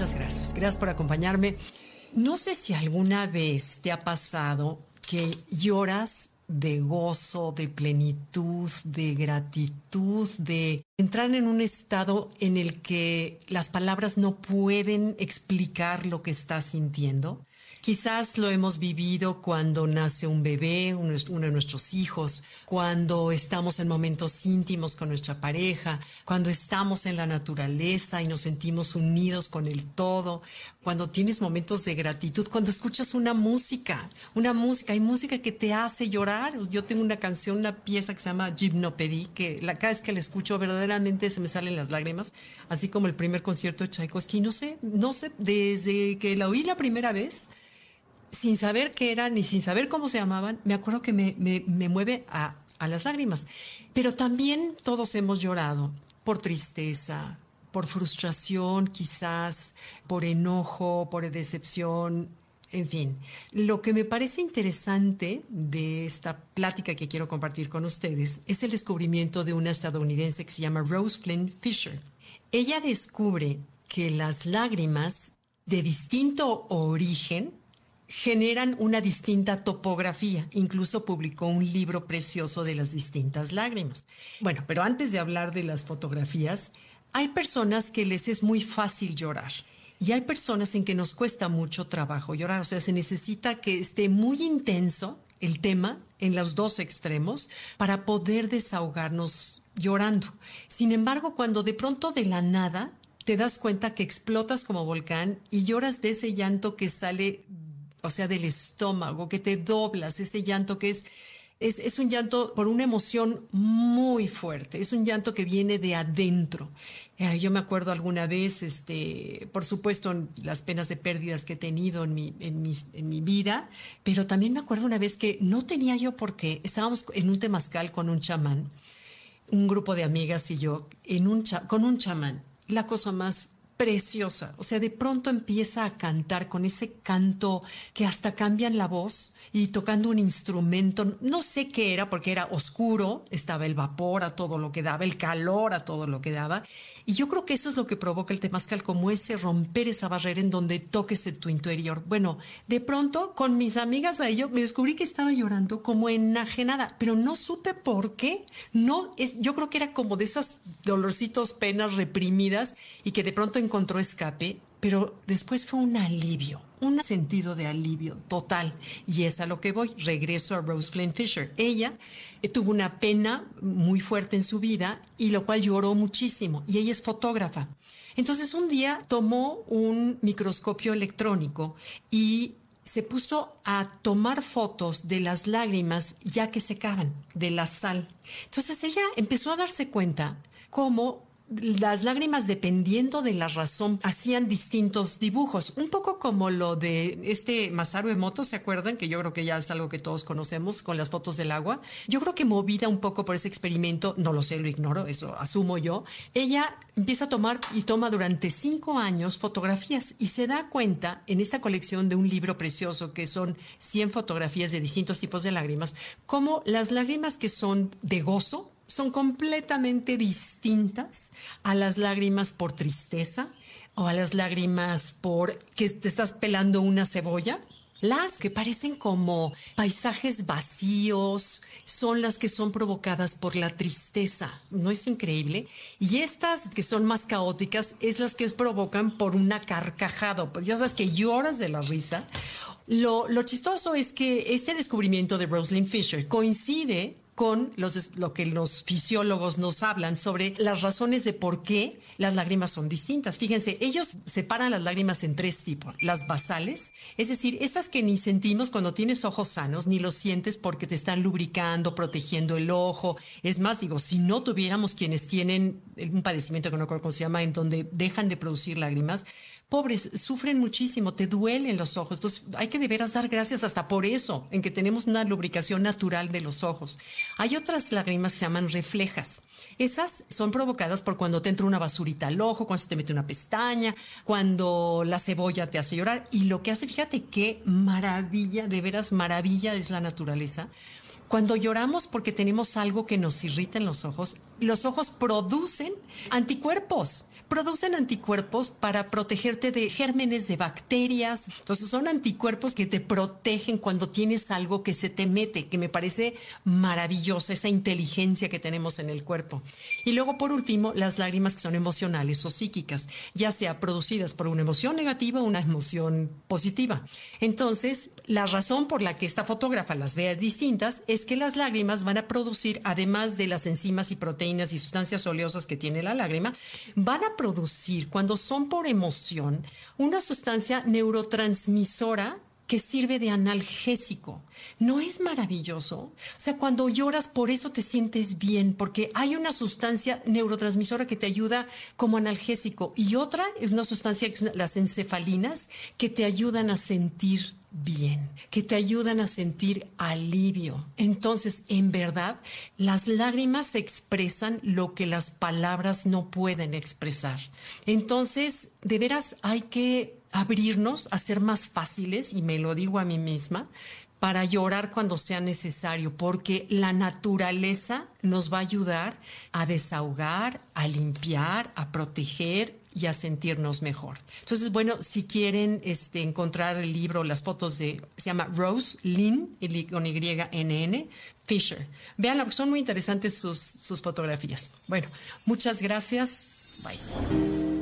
muchas gracias. Gracias por acompañarme. No sé si alguna vez te ha pasado que lloras de gozo, de plenitud, de gratitud, de entrar en un estado en el que las palabras no pueden explicar lo que estás sintiendo. Quizás lo hemos vivido cuando nace un bebé, uno de nuestros hijos, cuando estamos en momentos íntimos con nuestra pareja, cuando estamos en la naturaleza y nos sentimos unidos con el todo, cuando tienes momentos de gratitud, cuando escuchas una música, una música, hay música que te hace llorar. Yo tengo una canción, una pieza que se llama Gymnopédie, que la, cada vez que la escucho verdaderamente se me salen las lágrimas, así como el primer concierto de Tchaikovsky. No sé, no sé, desde que la oí la primera vez, sin saber qué eran ni sin saber cómo se llamaban, me acuerdo que me, me, mueve a, a las lágrimas. Pero también todos hemos llorado por tristeza, por frustración quizás, por enojo, por decepción, en fin. Lo que me parece interesante de esta plática que quiero compartir con ustedes es el descubrimiento de una estadounidense que se llama Rose Flynn Fisher. Ella descubre que las lágrimas de distinto origen generan una distinta topografía. Incluso publicó un libro precioso de las distintas lágrimas. Bueno, pero antes de hablar de las fotografías, hay personas que les es muy fácil llorar. Y hay personas en que nos cuesta mucho trabajo llorar. O sea, se necesita que esté muy intenso el tema en los dos extremos para poder desahogarnos llorando. Sin embargo, cuando de pronto de la nada te das cuenta que explotas como volcán y lloras de ese llanto que sale o sea, del estómago, que te doblas, ese llanto que es, es, un llanto por una emoción muy fuerte, es un llanto que viene de adentro. Eh, yo me acuerdo alguna vez, este, por supuesto, las penas de pérdidas que he tenido en mi, en, en mi vida, pero también me acuerdo una vez que no tenía yo por qué, estábamos en un temazcal con un chamán, un grupo de amigas y yo, en un con un chamán, la cosa más preciosa. O sea, de pronto empieza a cantar con ese canto que hasta cambian la voz y tocando un instrumento. No sé qué era porque era oscuro, estaba el vapor a todo lo que daba, el calor a todo lo que daba. Y yo creo que eso es lo que provoca el temazcal, como ese romper esa barrera en donde toques en tu interior. Bueno, de pronto con mis amigas a ello me descubrí que estaba llorando como enajenada, pero no supe por qué. No, es, yo creo que era como de esas dolorcitos, penas reprimidas y que de pronto en encontró escape, pero después fue un alivio, un sentido de alivio total. Y es a lo que voy. Regreso a Rose Flynn Fisher. Ella eh, tuvo una pena muy fuerte en su vida y lo cual lloró muchísimo. Y ella es fotógrafa. Entonces un día tomó un microscopio electrónico y se puso a tomar fotos de las lágrimas ya que secaban, de la sal. Entonces ella empezó a darse cuenta cómo las lágrimas, dependiendo de la razón, hacían distintos dibujos. Un poco como lo de este Masaru Emoto, ¿se acuerdan? Que yo creo que ya es algo que todos conocemos con las fotos del agua. Yo creo que movida un poco por ese experimento, no lo sé, lo ignoro, eso asumo yo, ella empieza a tomar y toma durante cinco años fotografías y se da cuenta en esta colección de un libro precioso que son 100 fotografías de distintos tipos de lágrimas, como las lágrimas que son de gozo, son completamente distintas a las lágrimas por tristeza o a las lágrimas por que te estás pelando una cebolla. Las que parecen como paisajes vacíos son las que son provocadas por la tristeza. ¿No es increíble? Y estas que son más caóticas es las que provocan por una carcajada. Ya sabes que lloras de la risa. Lo, lo chistoso es que este descubrimiento de Rosalind Fisher coincide con los, lo que los fisiólogos nos hablan sobre las razones de por qué las lágrimas son distintas. Fíjense, ellos separan las lágrimas en tres tipos. Las basales, es decir, estas que ni sentimos cuando tienes ojos sanos, ni los sientes porque te están lubricando, protegiendo el ojo. Es más, digo, si no tuviéramos quienes tienen un padecimiento que no recuerdo se llama, en donde dejan de producir lágrimas, pobres, sufren muchísimo, te duelen los ojos. Entonces hay que de veras dar gracias hasta por eso, en que tenemos una lubricación natural de los ojos. Hay otras lágrimas que se llaman reflejas. Esas son provocadas por cuando te entra una basurita al ojo, cuando se te mete una pestaña, cuando la cebolla te hace llorar. Y lo que hace, fíjate qué maravilla, de veras maravilla es la naturaleza. Cuando lloramos porque tenemos algo que nos irrita en los ojos, los ojos producen anticuerpos producen anticuerpos para protegerte de gérmenes, de bacterias. Entonces son anticuerpos que te protegen cuando tienes algo que se te mete, que me parece maravillosa esa inteligencia que tenemos en el cuerpo. Y luego, por último, las lágrimas que son emocionales o psíquicas, ya sea producidas por una emoción negativa o una emoción positiva. Entonces, la razón por la que esta fotógrafa las vea distintas es que las lágrimas van a producir, además de las enzimas y proteínas y sustancias oleosas que tiene la lágrima, van a producir, cuando son por emoción, una sustancia neurotransmisora que sirve de analgésico. ¿No es maravilloso? O sea, cuando lloras por eso te sientes bien, porque hay una sustancia neurotransmisora que te ayuda como analgésico y otra es una sustancia, las encefalinas, que te ayudan a sentir bien, que te ayudan a sentir alivio. Entonces, en verdad, las lágrimas expresan lo que las palabras no pueden expresar. Entonces, de veras hay que abrirnos a ser más fáciles, y me lo digo a mí misma, para llorar cuando sea necesario, porque la naturaleza nos va a ayudar a desahogar, a limpiar, a proteger y a sentirnos mejor. Entonces, bueno, si quieren este, encontrar el libro, las fotos de, se llama Rose Lynn, con Y-N-N, Fisher. Veanla, son muy interesantes sus, sus fotografías. Bueno, muchas gracias. Bye.